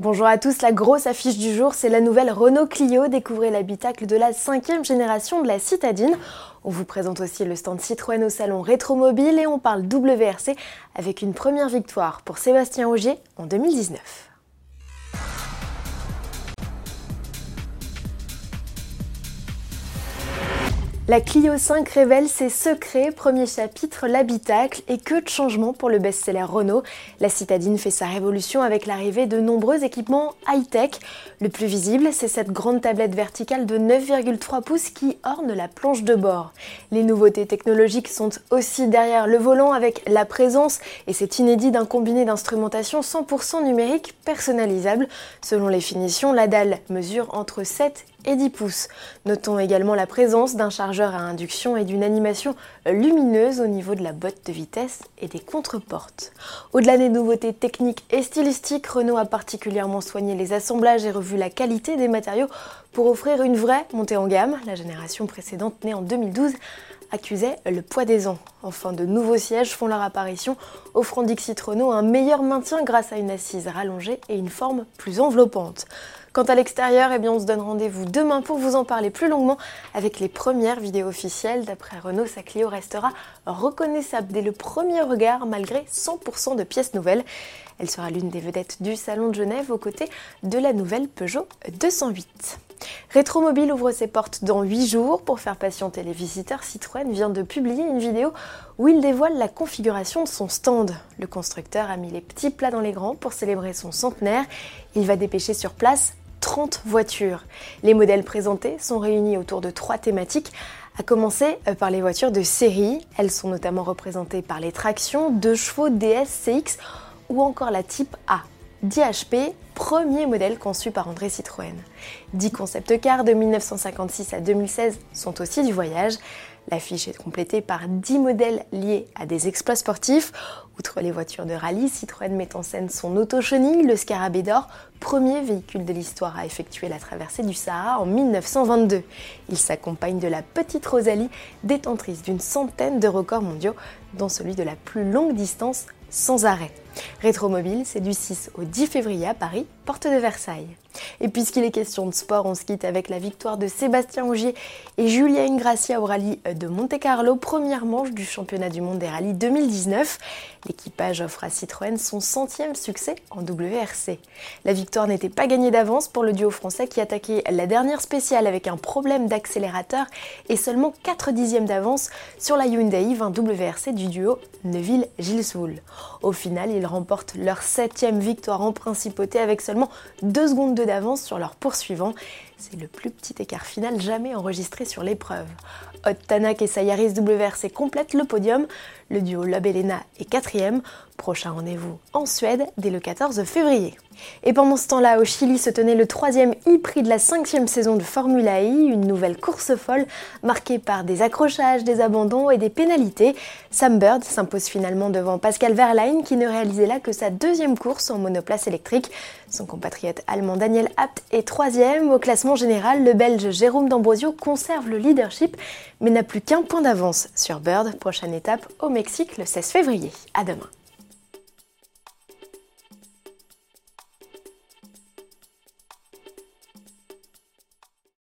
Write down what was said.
Bonjour à tous, la grosse affiche du jour, c'est la nouvelle Renault Clio. Découvrez l'habitacle de la cinquième génération de la citadine. On vous présente aussi le stand Citroën au salon Rétromobile et on parle WRC avec une première victoire pour Sébastien Augier en 2019. La Clio 5 révèle ses secrets, premier chapitre l'habitacle et que de changements pour le best-seller Renault. La citadine fait sa révolution avec l'arrivée de nombreux équipements high-tech. Le plus visible, c'est cette grande tablette verticale de 9,3 pouces qui orne la planche de bord. Les nouveautés technologiques sont aussi derrière le volant avec la présence, et c'est inédit d'un combiné d'instrumentation 100% numérique personnalisable. Selon les finitions, la dalle mesure entre 7 et 10 pouces. Notons également la présence d'un chargeur à induction et d'une animation lumineuse au niveau de la boîte de vitesse et des contreportes. Au-delà des nouveautés techniques et stylistiques, Renault a particulièrement soigné les assemblages et revu la qualité des matériaux pour offrir une vraie montée en gamme. La génération précédente, née en 2012, accusait le poids des ans. Enfin, de nouveaux sièges font leur apparition, offrant Dixit Renault un meilleur maintien grâce à une assise rallongée et une forme plus enveloppante. Quant à l'extérieur, eh bien on se donne rendez-vous demain pour vous en parler plus longuement avec les premières vidéos officielles. D'après Renault, sa Clio restera reconnaissable dès le premier regard malgré 100% de pièces nouvelles. Elle sera l'une des vedettes du Salon de Genève aux côtés de la nouvelle Peugeot 208. Rétromobile ouvre ses portes dans 8 jours. Pour faire patienter les visiteurs, Citroën vient de publier une vidéo où il dévoile la configuration de son stand. Le constructeur a mis les petits plats dans les grands pour célébrer son centenaire. Il va dépêcher sur place 30 voitures. Les modèles présentés sont réunis autour de trois thématiques, à commencer euh, par les voitures de série. Elles sont notamment représentées par les tractions 2 chevaux DS CX ou encore la type A. DHP, premier modèle conçu par André Citroën. 10 concept cars de 1956 à 2016 sont aussi du voyage. L'affiche est complétée par 10 modèles liés à des exploits sportifs. Outre les voitures de rallye, Citroën met en scène son auto-chenille, le Scarabée d'Or, premier véhicule de l'histoire à effectuer la traversée du Sahara en 1922. Il s'accompagne de la petite Rosalie, détentrice d'une centaine de records mondiaux, dont celui de la plus longue distance sans arrêt. Rétromobile, c'est du 6 au 10 février à Paris, porte de Versailles. Et puisqu'il est question de sport, on se quitte avec la victoire de Sébastien Ogier et Julia Ingracia au rallye de Monte-Carlo, première manche du championnat du monde des rallyes 2019. L'équipage offre à Citroën son centième succès en WRC. La victoire n'était pas gagnée d'avance pour le duo français qui attaquait la dernière spéciale avec un problème d'accélérateur et seulement 4 dixièmes d'avance sur la Hyundai 20 WRC du duo Neuville-Gilles-Soul. Au final, ils remportent leur septième victoire en principauté avec seulement 2 secondes de d'avance sur leur poursuivant. C'est le plus petit écart final jamais enregistré sur l'épreuve. Hot Tanak et Sayaris WRC complètent le podium. Le duo Lob Elena est quatrième. Prochain rendez-vous en Suède dès le 14 février. Et pendant ce temps-là, au Chili se tenait le troisième e-prix de la cinquième saison de Formula I, une nouvelle course folle marquée par des accrochages, des abandons et des pénalités. Sam Bird s'impose finalement devant Pascal Verlaine qui ne réalisait là que sa deuxième course en monoplace électrique. Son compatriote allemand Daniel Abt est troisième. Au classement général, le Belge Jérôme D'Ambrosio conserve le leadership mais n'a plus qu'un point d'avance sur Bird. Prochaine étape au Mexique le 16 février. À demain.